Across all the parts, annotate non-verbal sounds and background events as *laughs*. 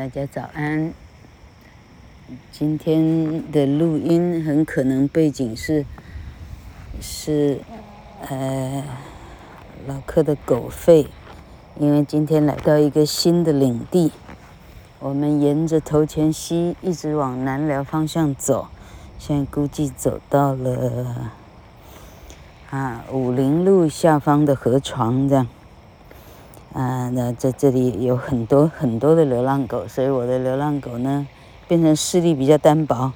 大家早安。今天的录音很可能背景是是呃老客的狗吠，因为今天来到一个新的领地，我们沿着头前溪一直往南寮方向走，现在估计走到了啊武陵路下方的河床这样。啊，那在这里有很多很多的流浪狗，所以我的流浪狗呢，变成视力比较单薄。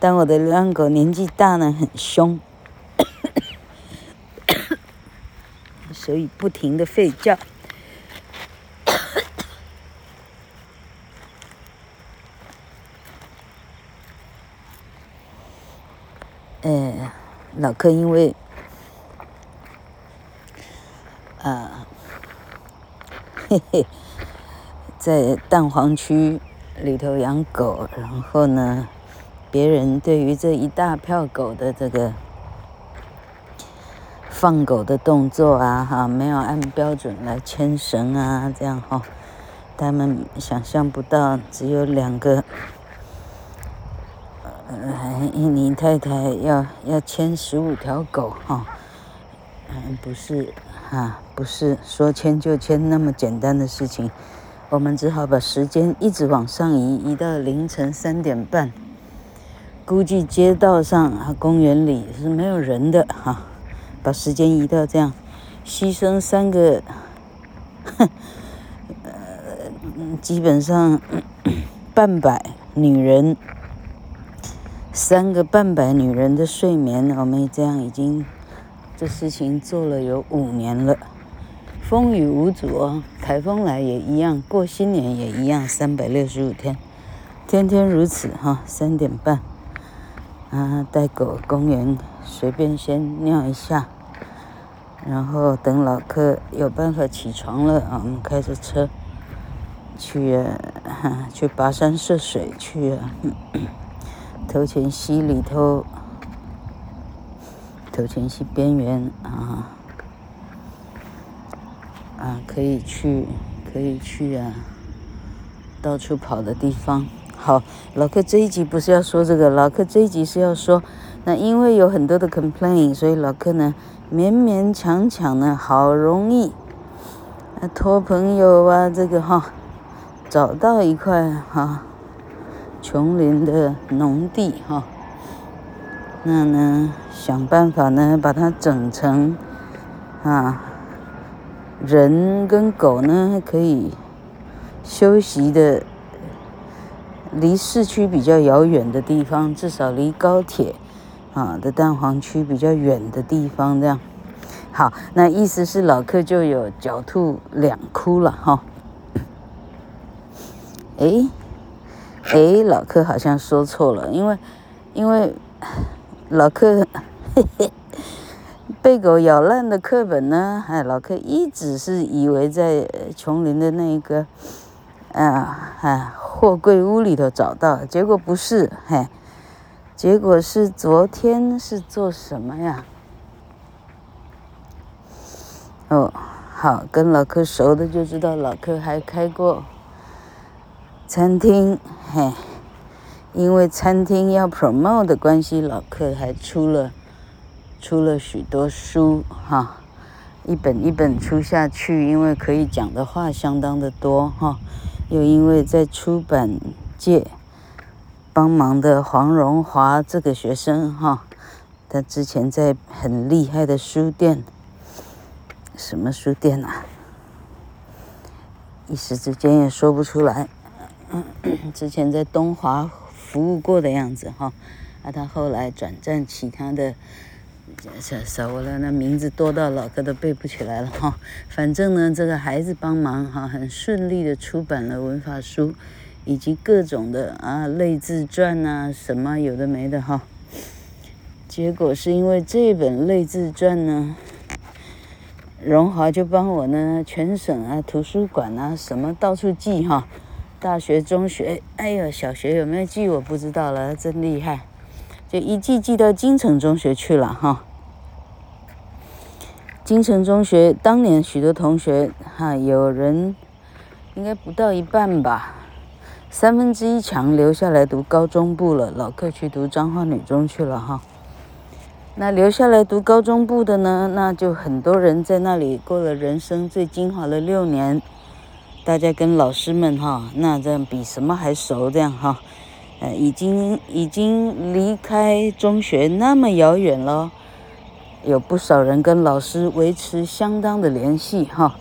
但我的流浪狗年纪大呢，很凶，*coughs* 所以不停的吠叫。*coughs* 呃，老柯因为，啊。嘿嘿，在蛋黄区里头养狗，然后呢，别人对于这一大票狗的这个放狗的动作啊，哈，没有按标准来牵绳啊，这样哈，他们想象不到，只有两个，呃，印尼太太要要牵十五条狗哈，嗯，不是。啊，不是说签就签那么简单的事情，我们只好把时间一直往上移，移到凌晨三点半。估计街道上啊，公园里是没有人的哈、把时间移到这样，牺牲三个，呃，*coughs* 基本上 *coughs* 半百女人，三个半百女人的睡眠，我们这样已经。这事情做了有五年了，风雨无阻哦，台风来也一样，过新年也一样，三百六十五天，天天如此哈。三点半，啊，带狗公园随便先尿一下，然后等老柯有办法起床了啊，我们开着车去啊，去跋山涉水去啊，*clears throat* 头前溪里头。头前溪边缘啊，啊，可以去，可以去啊，到处跑的地方。好，老柯这一集不是要说这个，老柯这一集是要说，那因为有很多的 complain，所以老柯呢勉勉强强呢，好容易，啊托朋友啊，这个哈，找到一块哈，琼林的农地哈。那呢，想办法呢，把它整成啊，人跟狗呢可以休息的，离市区比较遥远的地方，至少离高铁啊的蛋黄区比较远的地方，这样。好，那意思是老客就有狡兔两窟了哈。哎，哎，老客好像说错了，因为，因为。老客，嘿嘿，被狗咬烂的课本呢？哎，老柯一直是以为在琼林的那个，啊，哎，货柜屋里头找到，结果不是，嘿，结果是昨天是做什么呀？哦，好，跟老柯熟的就知道，老柯还开过餐厅，嘿。因为餐厅要 promote 的关系，老柯还出了出了许多书哈，一本一本出下去，因为可以讲的话相当的多哈，又因为在出版界帮忙的黄荣华这个学生哈，他之前在很厉害的书店，什么书店啊？一时之间也说不出来，*clears throat* 之前在东华。服务过的样子哈，那、他后来转战其他的，少少了，那名字多到老哥都背不起来了哈。反正呢，这个孩子帮忙哈，很顺利的出版了文法书，以及各种的啊类自传啊什么有的没的哈。结果是因为这本类自传呢，荣华就帮我呢全省啊图书馆啊什么到处寄哈。大学、中学，哎呦，小学有没有寄我不知道了，真厉害，就一寄寄到金城中学去了哈。金城中学当年许多同学哈，有人应该不到一半吧，三分之一强留下来读高中部了，老客去读彰化女中去了哈。那留下来读高中部的呢，那就很多人在那里过了人生最精华的六年。大家跟老师们哈，那这样比什么还熟这样哈。呃，已经已经离开中学那么遥远了，有不少人跟老师维持相当的联系哈。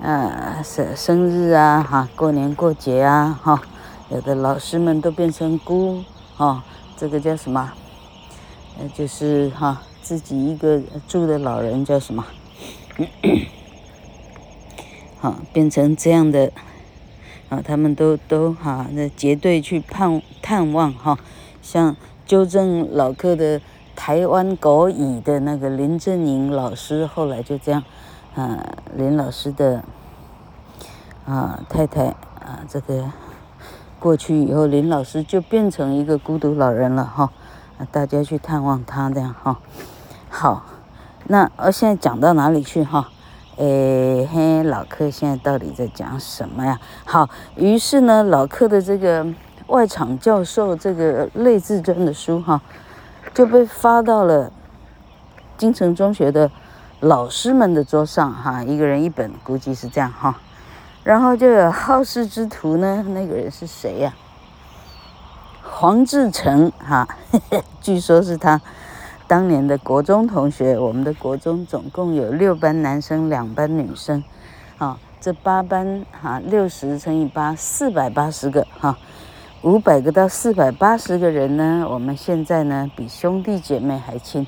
呃，生生日啊哈，过年过节啊哈，有的老师们都变成姑哈，这个叫什么？呃，就是哈，自己一个住的老人叫什么？好，变成这样的。啊，他们都都哈，那结队去探探望哈，像纠正老客的台湾国语的那个林正英老师，后来就这样，啊，林老师的啊太太啊，这个过去以后，林老师就变成一个孤独老人了哈，啊，大家去探望他这样哈，好，那我现在讲到哪里去哈？哎嘿，老客现在到底在讲什么呀？好，于是呢，老客的这个外场教授这个类自传的书哈，就被发到了金城中学的老师们的桌上哈，一个人一本，估计是这样哈。然后就有好事之徒呢，那个人是谁呀？黄志成哈，*laughs* 据说是他。当年的国中同学，我们的国中总共有六班男生，两班女生，啊，这八班哈，六十乘以八，四百八十个哈，五百个到四百八十个人呢，我们现在呢比兄弟姐妹还亲，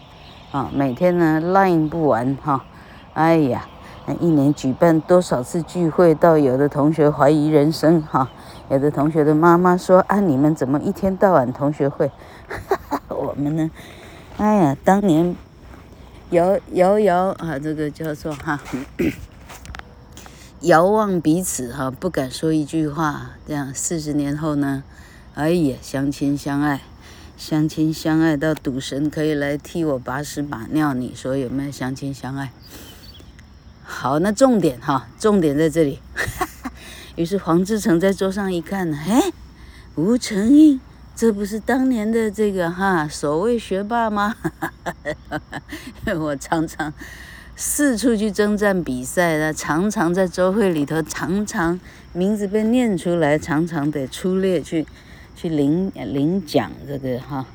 啊，每天呢 line 不完哈，哎呀，一年举办多少次聚会，到有的同学怀疑人生哈，有的同学的妈妈说啊，你们怎么一天到晚同学会，哈哈，我们呢？哎呀，当年遥遥遥啊，这个叫做哈，遥望彼此哈，不敢说一句话。这样四十年后呢，哎呀，相亲相爱，相亲相爱到赌神可以来替我把屎把尿，你说有没有相亲相爱？好，那重点哈，重点在这里。*laughs* 于是黄志成在桌上一看，哎，吴承应。这不是当年的这个哈所谓学霸吗？*laughs* 我常常四处去征战比赛的，常常在周会里头，常常名字被念出来，常常得出列去去领领奖这个哈，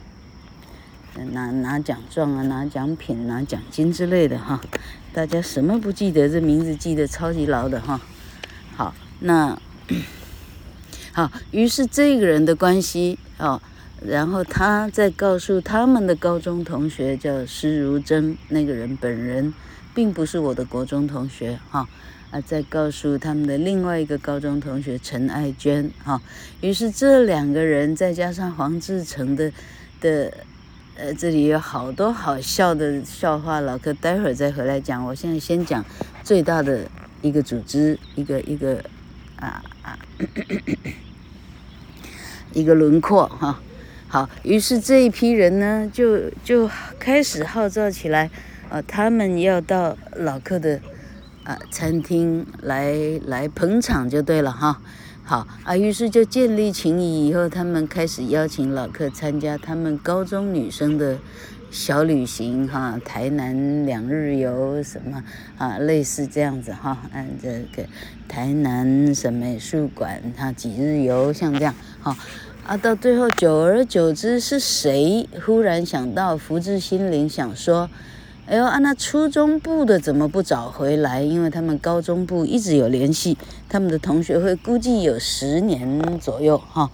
拿拿奖状啊，拿奖品，拿奖金之类的哈。大家什么不记得？这名字记得超级牢的哈。好，那。*coughs* 好，于是这个人的关系哦，然后他再告诉他们的高中同学叫施如珍，那个人本人并不是我的国中同学哈啊，再告诉他们的另外一个高中同学陈爱娟哈，于是这两个人再加上黄志成的的呃，这里有好多好笑的笑话，老客待会儿再回来讲，我现在先讲最大的一个组织，一个一个啊啊。*coughs* 一个轮廓哈，好，于是这一批人呢，就就开始号召起来，啊，他们要到老客的啊餐厅来来捧场就对了哈，好啊，于是就建立情谊以后，他们开始邀请老客参加他们高中女生的小旅行哈，台南两日游什么啊，类似这样子哈，按这个台南省美术馆哈几日游，像这样哈。啊，到最后，久而久之，是谁忽然想到，福至心灵，想说，哎呦，啊，那初中部的怎么不找回来？因为他们高中部一直有联系，他们的同学会估计有十年左右哈。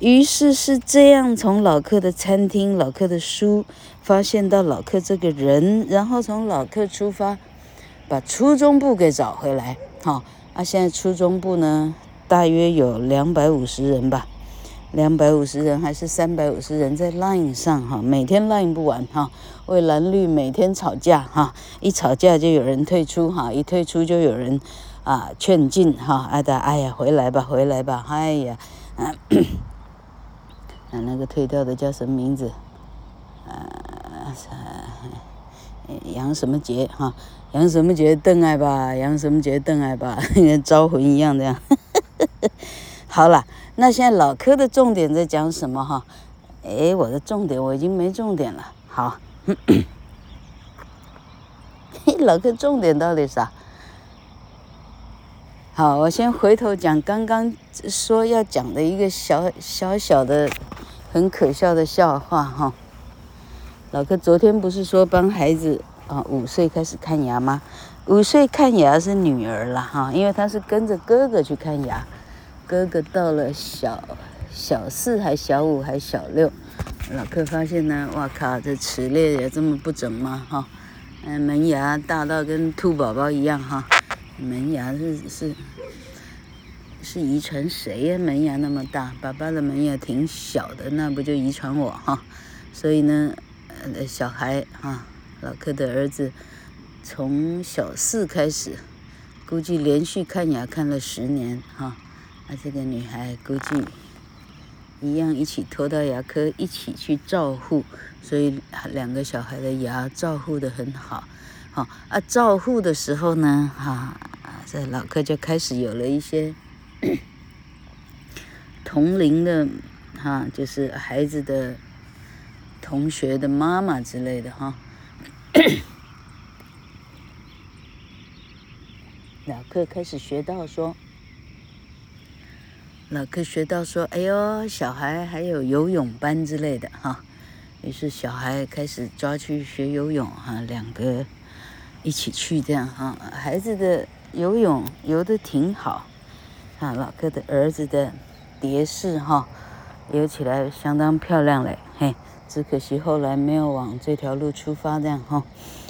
于是是这样，从老客的餐厅、老客的书，发现到老客这个人，然后从老客出发，把初中部给找回来。哈，啊，现在初中部呢，大约有两百五十人吧。两百五十人还是三百五十人在 Line 上哈，每天 Line 不完哈，为蓝绿每天吵架哈，一吵架就有人退出哈，一退出就有人啊劝进哈，哎的哎呀回来吧回来吧，哎呀，*coughs* 啊，那个退掉的叫什么名字？啊，杨什么杰哈，杨什么杰邓爱吧，杨什么杰邓爱吧，跟 *laughs* 招魂一样的呀，*laughs* 好了。那现在老柯的重点在讲什么哈？哎，我的重点我已经没重点了。好，*laughs* 老柯重点到底啥？好，我先回头讲刚刚说要讲的一个小小小的很可笑的笑话哈。老柯昨天不是说帮孩子啊五岁开始看牙吗？五岁看牙是女儿了哈，因为她是跟着哥哥去看牙，哥哥到了小小四还小五还小六，老柯发现呢，哇靠，这齿列也这么不整吗？哈，嗯，门牙大到跟兔宝宝一样哈。门牙是是是遗传谁呀？门牙那么大，爸爸的门牙挺小的，那不就遗传我哈？所以呢，呃，小孩哈，老柯的儿子从小四开始，估计连续看牙看了十年哈。这个女孩估计一样一起拖到牙科一起去照护，所以两个小孩的牙照护的很好。好啊，照护的时候呢，哈，这老柯就开始有了一些同龄的，哈，就是孩子的同学的妈妈之类的，哈。*coughs* 老柯开始学到说，老客学到说，哎呦，小孩还有游泳班之类的，哈。于是小孩开始抓去学游泳，哈，两个。一起去这样哈，孩子的游泳游得挺好，啊，老客的儿子的蝶式哈，游起来相当漂亮嘞，嘿，只可惜后来没有往这条路出发这样哈。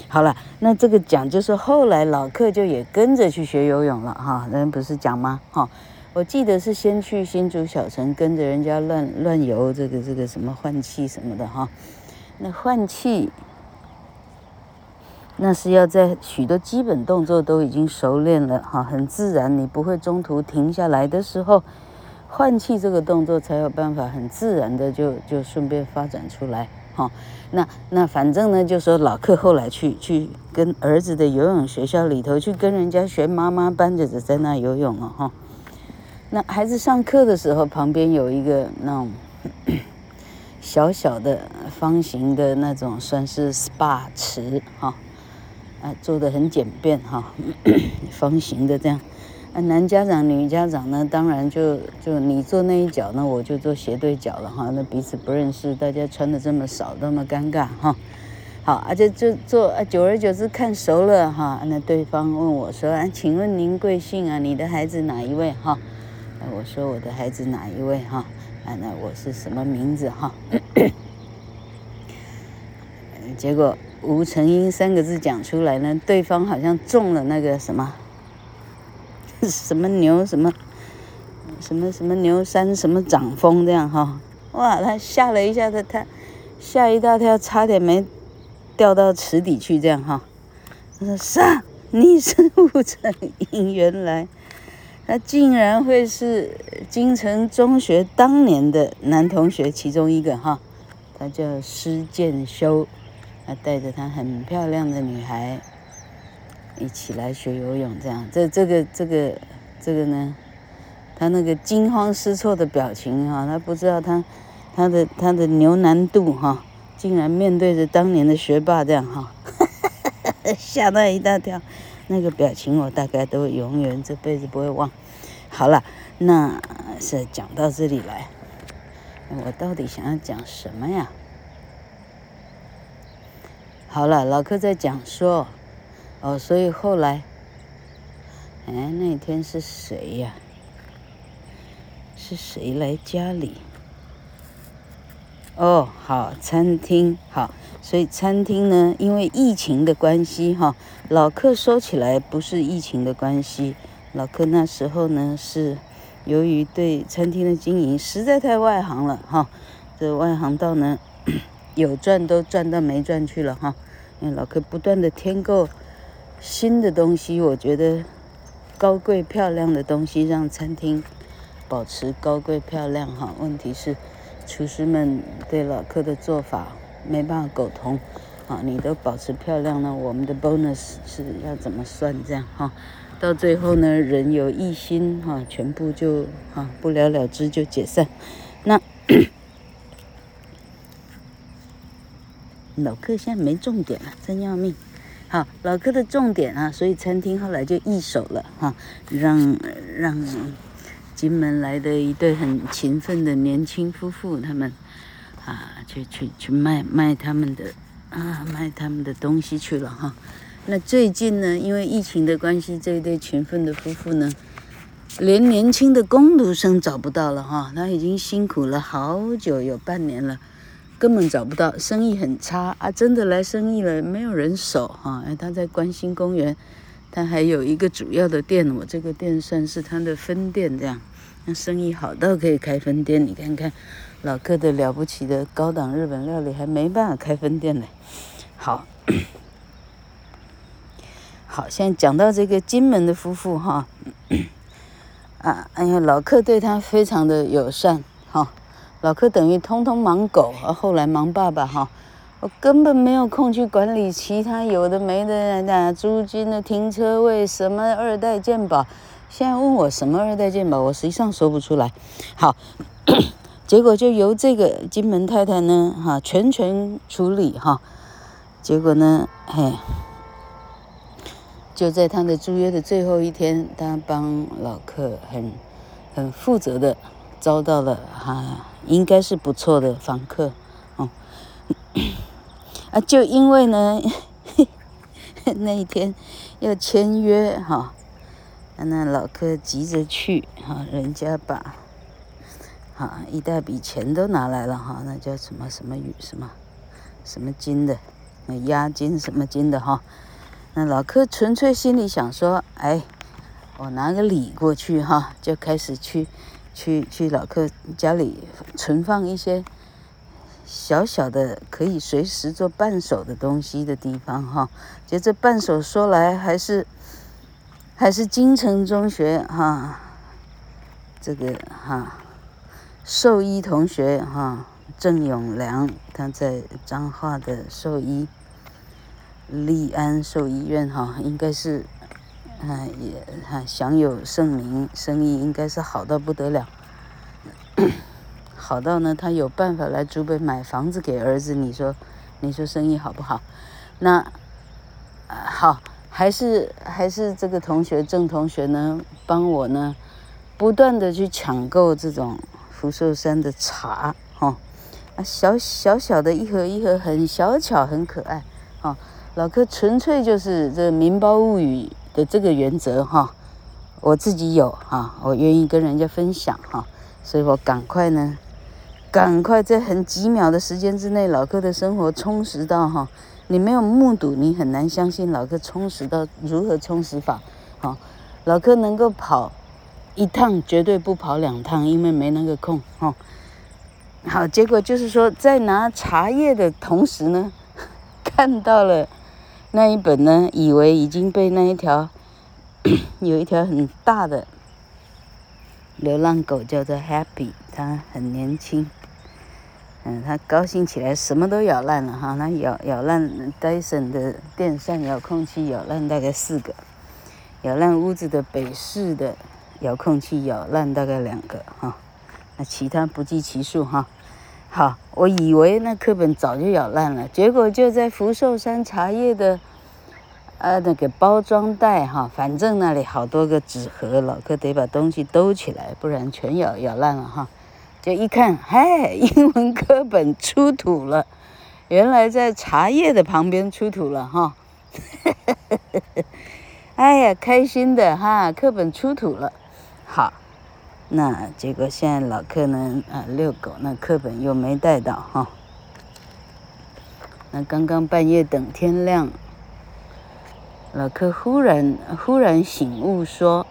好了，那这个讲就是后来老客就也跟着去学游泳了哈，人不是讲吗？哈，我记得是先去新竹小城跟着人家乱乱游这个这个什么换气什么的哈，那换气。那是要在许多基本动作都已经熟练了哈，很自然，你不会中途停下来的时候，换气这个动作才有办法很自然的就就顺便发展出来哈。那那反正呢，就说老柯后来去去跟儿子的游泳学校里头去跟人家学妈妈班着在那游泳了哈。那孩子上课的时候，旁边有一个那种 *coughs* 小小的方形的那种算是 SPA 池哈。啊，做的很简便哈，方形的这样。啊，男家长、女家长呢，当然就就你坐那一脚，那我就坐斜对角了哈。那彼此不认识，大家穿的这么少，那么尴尬哈。好，而且就坐啊，久而久之看熟了哈。那对方问我说：“啊，请问您贵姓啊？你的孩子哪一位哈？”我说我的孩子哪一位哈？啊，那我是什么名字哈？*coughs* 结果。吴成英三个字讲出来呢，对方好像中了那个什么，什么牛什么，什么什么牛山什么掌风这样哈，哇，他吓了一下，他他吓一大跳，差点没掉到池底去这样哈。他说：“啥？你是 *laughs* 吴成英？原来他竟然会是金城中学当年的男同学其中一个哈，他叫施建修。”他带着他很漂亮的女孩一起来学游泳，这样，这这个这个这个呢，他那个惊慌失措的表情哈，他不知道他他的他的牛难度哈，竟然面对着当年的学霸这样哈，*laughs* 吓他一大跳，那个表情我大概都永远这辈子不会忘。好了，那是讲到这里来，我到底想要讲什么呀？好了，老柯在讲说，哦，所以后来，哎，那天是谁呀？是谁来家里？哦，好，餐厅好，所以餐厅呢，因为疫情的关系哈，老客收起来不是疫情的关系，老客那时候呢是由于对餐厅的经营实在太外行了哈，这外行到呢。*clears throat* 有赚都赚到没赚去了哈，因为老客不断的添购新的东西，我觉得高贵漂亮的东西让餐厅保持高贵漂亮哈。问题是厨师们对老客的做法没办法苟同啊，你都保持漂亮了，我们的 bonus 是要怎么算这样哈？到最后呢，人有异心哈，全部就啊不了了之就解散。那老客现在没重点了，真要命。好，老客的重点啊，所以餐厅后来就易手了哈，让让金门来的一对很勤奋的年轻夫妇，他们啊去去去卖卖他们的啊卖他们的东西去了哈。那最近呢，因为疫情的关系，这一对勤奋的夫妇呢，连年轻的工读生找不到了哈。他已经辛苦了好久，有半年了，根本找不到，生意很差啊！真的来生意了，没有人守哈。哎，他在关心公园，他还有一个主要的店，我这个店算是他的分店，这样，那生意好到可以开分店。你看看，老客的了不起的高档日本料理还没办法开分店呢。好。*coughs* 好，现在讲到这个金门的夫妇哈，啊，哎呀，老客对他非常的友善哈，老客等于通通忙狗，后来忙爸爸哈，我根本没有空去管理其他有的没的那租金的停车位什么二代健保，现在问我什么二代健保，我实际上说不出来。好，*clears throat* 结果就由这个金门太太呢哈全权处理哈，结果呢嘿。就在他的租约的最后一天，他帮老客很很负责的招到了哈，应该是不错的房客哦。啊，就因为呢，*laughs* 那一天要签约哈，那老客急着去哈，人家把哈一大笔钱都拿来了哈，那叫什么什么雨什么什么金的，那押金什么金的哈。那老客纯粹心里想说，哎，我拿个礼过去哈，就开始去，去去老客家里存放一些小小的可以随时做伴手的东西的地方哈。就这伴手说来还是还是金城中学哈，这个哈兽医同学哈郑永良他在彰化的兽医。立安兽医院哈，应该是，嗯，也哈享有盛名，生意应该是好到不得了，好到呢，他有办法来竹北买房子给儿子。你说，你说生意好不好？那，好，还是还是这个同学郑同学呢，帮我呢，不断的去抢购这种福寿山的茶哈，啊，小小小的一盒一盒，很小巧，很可爱，哈。老客纯粹就是这个《民胞物语》的这个原则哈，我自己有哈，我愿意跟人家分享哈，所以我赶快呢，赶快在很几秒的时间之内，老客的生活充实到哈，你没有目睹，你很难相信老客充实到如何充实法。好，老客能够跑一趟，绝对不跑两趟，因为没那个空哈。好，结果就是说，在拿茶叶的同时呢，*laughs* 看到了。那一本呢，以为已经被那一条 *coughs* 有一条很大的流浪狗叫做 Happy，它很年轻，嗯，它高兴起来什么都咬烂了哈，那咬咬烂戴森的电扇遥控器咬烂大概四个，咬烂屋子的北市的遥控器咬烂大概两个哈，那其他不计其数哈。好，我以为那课本早就咬烂了，结果就在福寿山茶叶的，呃，那个包装袋哈，反正那里好多个纸盒，老哥得把东西兜起来，不然全咬咬烂了哈。就一看，嗨，英文课本出土了，原来在茶叶的旁边出土了哈。*laughs* 哎呀，开心的哈，课本出土了，好。那结果现在老客呢啊遛狗，那课本又没带到哈。那刚刚半夜等天亮，老客忽然忽然醒悟说，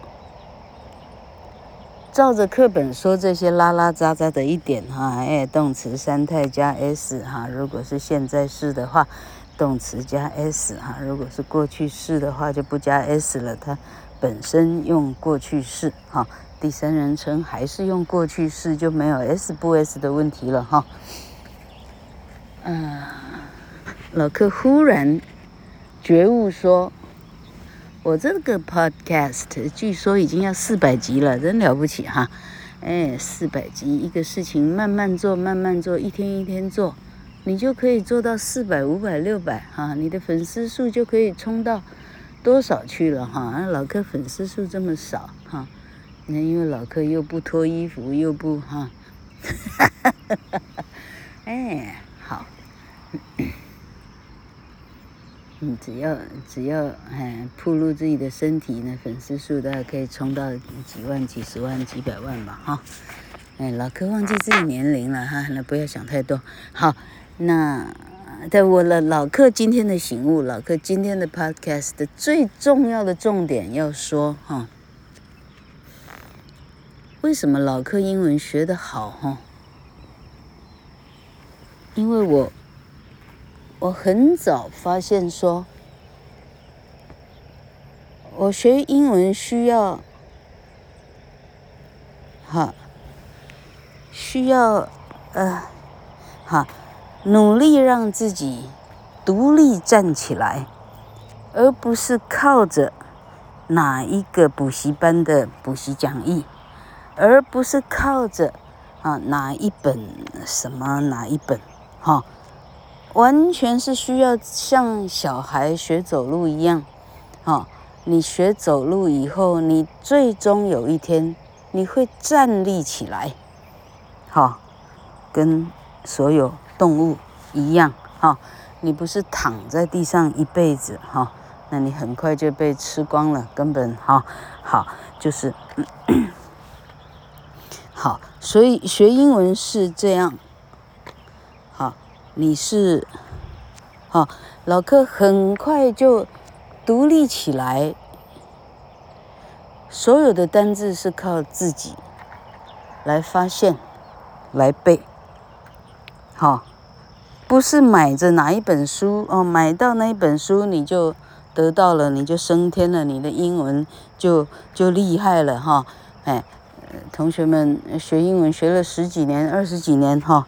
照着课本说这些拉拉杂杂的一点哈，哎，动词三态加 s 哈，如果是现在式的话，动词加 s 哈，如果是过去式的话就不加 s 了，它本身用过去式哈。第三人称还是用过去式，就没有 s 不 s 的问题了哈。嗯，老客忽然觉悟说，我这个 podcast 据说已经要四百集了，真了不起哈！哎，四百集，一个事情慢慢做，慢慢做，一天一天做，你就可以做到四百、五百、六百哈，你的粉丝数就可以冲到多少去了哈？老客粉丝数这么少哈，那因为老客又不脱衣服，又不哈，哈哈哈哈哈，哎，好。你只要只要哎，暴露自己的身体呢，粉丝数大概可以冲到几万、几十万、几百万吧，哈。哎，老柯忘记自己年龄了哈，那不要想太多。好，那在我了老柯今天的醒悟，老柯今天的 podcast 的最重要的重点要说哈，为什么老柯英文学得好哈？因为我。我很早发现说，我学英文需要，哈，需要，呃，哈，努力让自己独立站起来，而不是靠着哪一个补习班的补习讲义，而不是靠着啊哪一本什么哪一本，哈。完全是需要像小孩学走路一样，哈，你学走路以后，你最终有一天你会站立起来，哈，跟所有动物一样，哈，你不是躺在地上一辈子，哈，那你很快就被吃光了，根本哈，好，就是，*coughs* 好，所以学英文是这样。你是，好，老柯很快就独立起来。所有的单字是靠自己来发现、来背。哈，不是买着哪一本书哦，买到那一本书你就得到了，你就升天了，你的英文就就厉害了哈。哎，同学们学英文学了十几年、二十几年哈。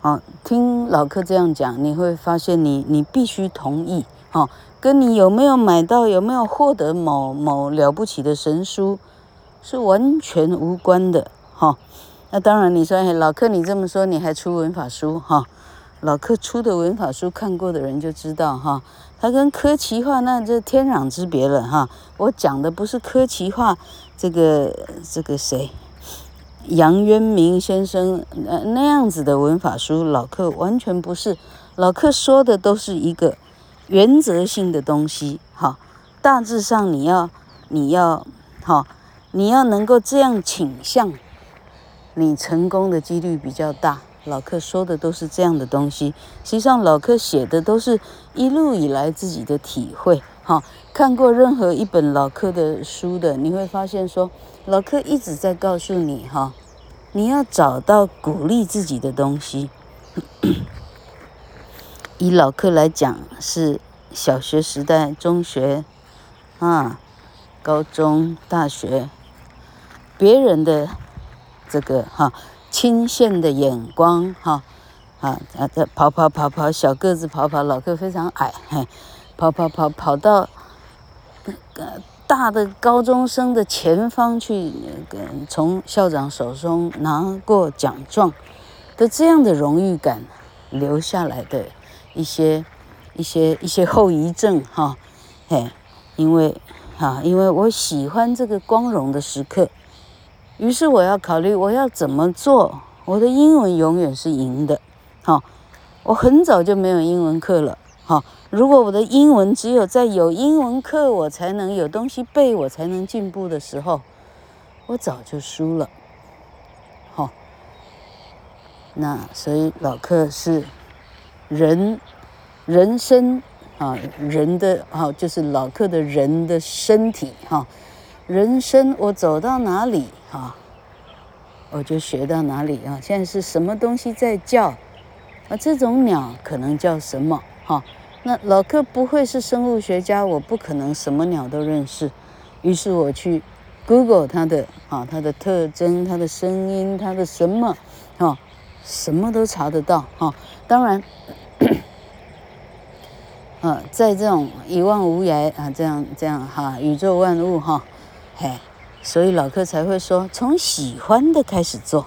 哦，听老客这样讲，你会发现你你必须同意，哈，跟你有没有买到、有没有获得某某了不起的神书是完全无关的，哈。那当然，你说，哎，老客你这么说，你还出文法书，哈？老客出的文法书看过的人就知道，哈，他跟科奇化那这天壤之别了，哈。我讲的不是科奇化，这个这个谁？杨渊明先生那那样子的文法书，老柯完全不是。老柯说的都是一个原则性的东西，哈。大致上你要你要哈，你要能够这样倾向，你成功的几率比较大。老柯说的都是这样的东西。实际上，老柯写的都是一路以来自己的体会，哈。看过任何一本老柯的书的，你会发现说。老柯一直在告诉你哈，你要找到鼓励自己的东西。*coughs* 以老柯来讲，是小学时代、中学啊、高中、大学，别人的这个哈钦羡的眼光哈啊啊在跑跑跑跑，小个子跑跑，老柯非常矮，嘿，跑跑跑跑到那个。大的高中生的前方去，从校长手中拿过奖状的这样的荣誉感留下来的一些一些一些后遗症哈，嘿，因为哈，因为我喜欢这个光荣的时刻，于是我要考虑我要怎么做，我的英文永远是赢的，哈，我很早就没有英文课了，哈。如果我的英文只有在有英文课我才能有东西背，我才能进步的时候，我早就输了。好，那所以老客是人人生啊，人的啊，就是老客的人的身体哈，人生我走到哪里哈，我就学到哪里啊。现在是什么东西在叫啊？这种鸟可能叫什么哈？那老柯不会是生物学家，我不可能什么鸟都认识。于是我去 Google 它的啊，它的特征、它的声音、它的什么，哈，什么都查得到哈。当然，啊，在这种一望无涯啊，这样这样哈，宇宙万物哈，嘿，所以老克才会说，从喜欢的开始做，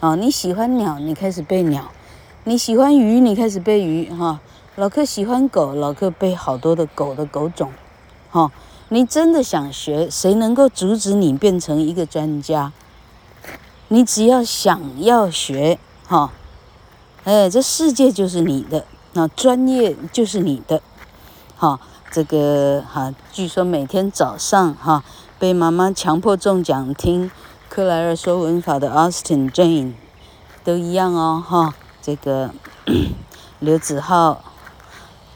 啊，你喜欢鸟，你开始背鸟；你喜欢鱼，你开始背鱼哈。老克喜欢狗，老克背好多的狗的狗种，哈。你真的想学，谁能够阻止你变成一个专家？你只要想要学，哈，哎，这世界就是你的，那专业就是你的。哈，这个哈，据说每天早上哈，被妈妈强迫中奖听克莱尔说文法的 Austin Jane 都一样哦，哈，这个 *clears throat* 刘子浩、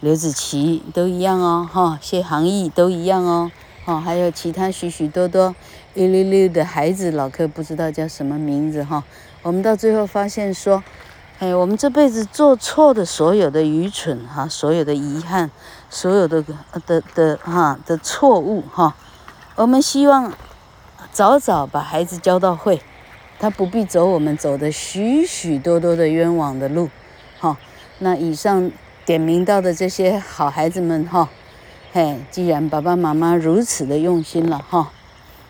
刘子琪都一样哦，哈，谢航毅都一样哦，哈，还有其他许许多多一溜溜的孩子，老克不知道叫什么名字哈，我们到最后发现说。哎，我们这辈子做错的所有的愚蠢哈，所有的遗憾，所有的的的哈的错误哈，我们希望早早把孩子教到会，他不必走我们走的许许多多的冤枉的路，哈。那以上点名到的这些好孩子们哈，嘿，既然爸爸妈妈如此的用心了哈，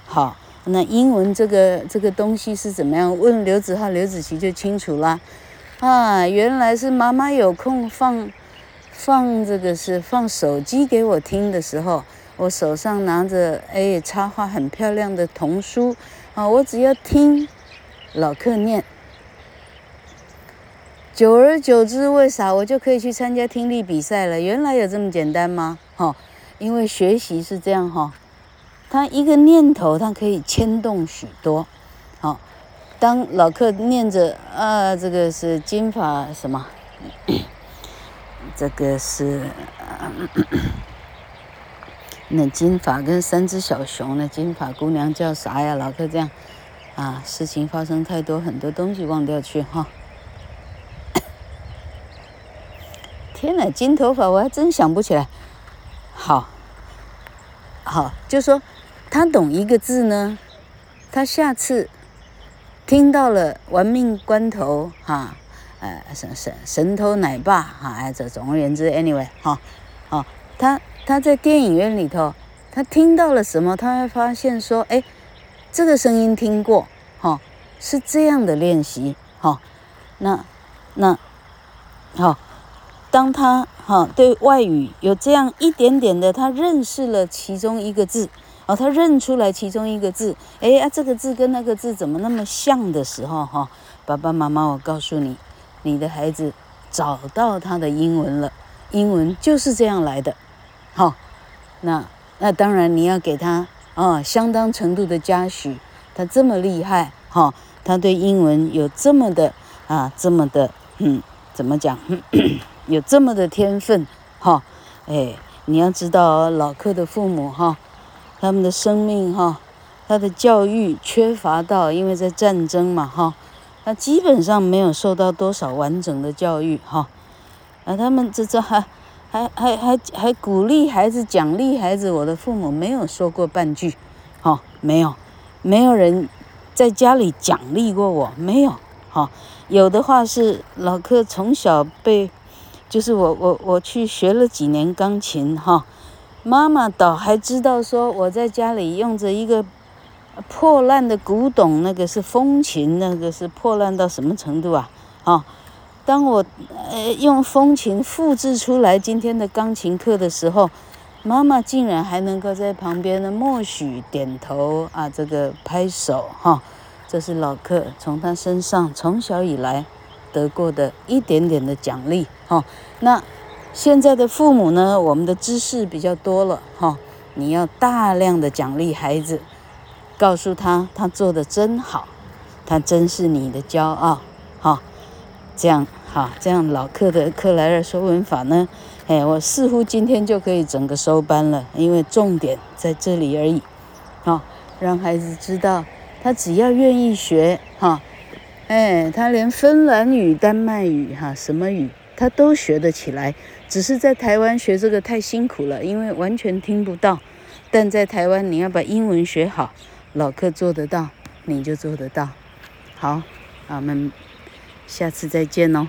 好，那英文这个这个东西是怎么样？问刘子浩、刘子琪就清楚了。啊，原来是妈妈有空放放这个是放手机给我听的时候，我手上拿着哎插画很漂亮的童书啊，我只要听老客念，久而久之，为啥我就可以去参加听力比赛了？原来有这么简单吗？哈，因为学习是这样哈，他一个念头，它可以牵动许多，好。当老克念着啊，这个是金发什么？这个是 *coughs* 那金发跟三只小熊，那金发姑娘叫啥呀？老克这样啊，事情发生太多，很多东西忘掉去哈。天哪，金头发我还真想不起来。好，好，就说他懂一个字呢，他下次。听到了玩命关头哈，呃神神神偷奶爸哈，哎这总而言之，anyway 哈，哦，他他在电影院里头，他听到了什么？他会发现说，哎，这个声音听过，哈，是这样的练习，哈，那那好，当他哈对外语有这样一点点的，他认识了其中一个字。哦，他认出来其中一个字，哎啊，这个字跟那个字怎么那么像的时候，哈，爸爸妈妈，我告诉你，你的孩子找到他的英文了，英文就是这样来的，好，那那当然你要给他啊相当程度的嘉许，他这么厉害，哈，他对英文有这么的啊这么的，嗯，怎么讲，有这么的天分，哈，哎，你要知道老克的父母，哈。他们的生命哈，他的教育缺乏到，因为在战争嘛哈，他基本上没有受到多少完整的教育哈，啊，他们这这还还还还还鼓励孩子奖励孩子，我的父母没有说过半句，哈，没有，没有人在家里奖励过我，没有，哈，有的话是老克从小被，就是我我我去学了几年钢琴哈。妈妈倒还知道说，我在家里用着一个破烂的古董，那个是风琴，那个是破烂到什么程度啊？啊，当我呃用风琴复制出来今天的钢琴课的时候，妈妈竟然还能够在旁边的默许点头啊，这个拍手哈，这是老克从他身上从小以来得过的一点点的奖励哈，那。现在的父母呢，我们的知识比较多了哈，你要大量的奖励孩子，告诉他他做得真好，他真是你的骄傲，哈，这样哈，这样老克的克莱尔说文法呢，哎，我似乎今天就可以整个收班了，因为重点在这里而已，哈，让孩子知道，他只要愿意学哈，哎，他连芬兰语、丹麦语哈，什么语他都学得起来。只是在台湾学这个太辛苦了，因为完全听不到。但在台湾，你要把英文学好，老客做得到，你就做得到。好，我们下次再见喽。